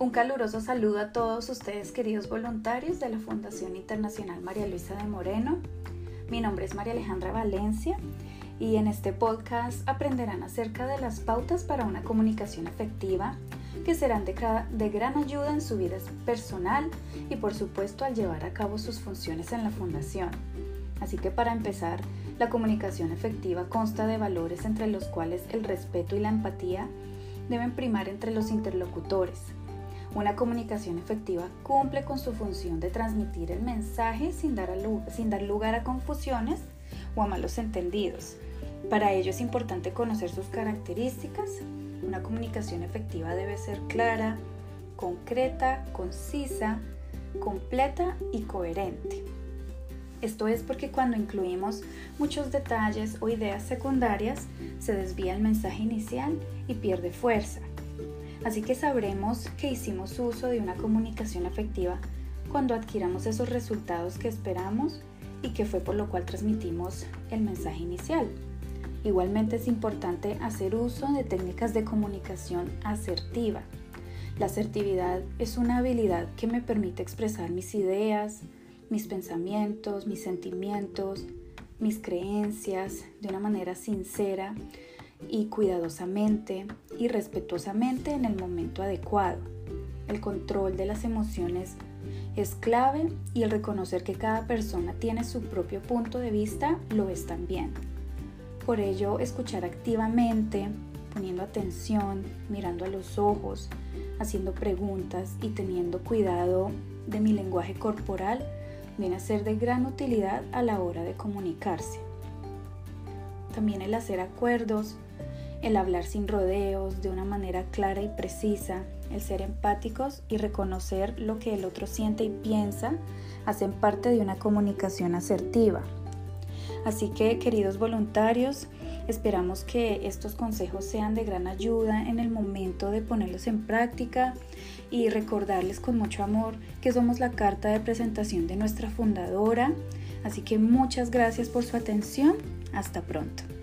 Un caluroso saludo a todos ustedes queridos voluntarios de la Fundación Internacional María Luisa de Moreno. Mi nombre es María Alejandra Valencia y en este podcast aprenderán acerca de las pautas para una comunicación efectiva que serán de, de, gran ayuda en su vida personal y por supuesto al llevar a cabo sus funciones en la fundación. Así que para empezar, la comunicación efectiva consta de valores entre los cuales el respeto y la empatía deben primar entre los interlocutores, una comunicación efectiva cumple con su función de transmitir el mensaje sin dar, sin dar lugar a confusiones o a malos entendidos. Para ello es importante conocer sus características. Una comunicación efectiva debe ser clara, concreta, concisa, completa y coherente. Esto es porque cuando incluimos muchos detalles o ideas secundarias, se desvía el mensaje inicial y pierde fuerza. Así que sabremos que hicimos uso de una comunicación efectiva cuando adquiramos esos resultados que esperamos y que fue por lo cual transmitimos el mensaje inicial. Igualmente es importante hacer uso de técnicas de comunicación asertiva. La asertividad es una habilidad que me permite expresar mis ideas, mis pensamientos, mis sentimientos, mis creencias de una manera sincera y cuidadosamente y respetuosamente en el momento adecuado. El control de las emociones es clave y el reconocer que cada persona tiene su propio punto de vista lo es también. Por ello, escuchar activamente, poniendo atención, mirando a los ojos, haciendo preguntas y teniendo cuidado de mi lenguaje corporal viene a ser de gran utilidad a la hora de comunicarse. También el hacer acuerdos, el hablar sin rodeos, de una manera clara y precisa, el ser empáticos y reconocer lo que el otro siente y piensa, hacen parte de una comunicación asertiva. Así que, queridos voluntarios, esperamos que estos consejos sean de gran ayuda en el momento de ponerlos en práctica y recordarles con mucho amor que somos la carta de presentación de nuestra fundadora. Así que muchas gracias por su atención. Hasta pronto.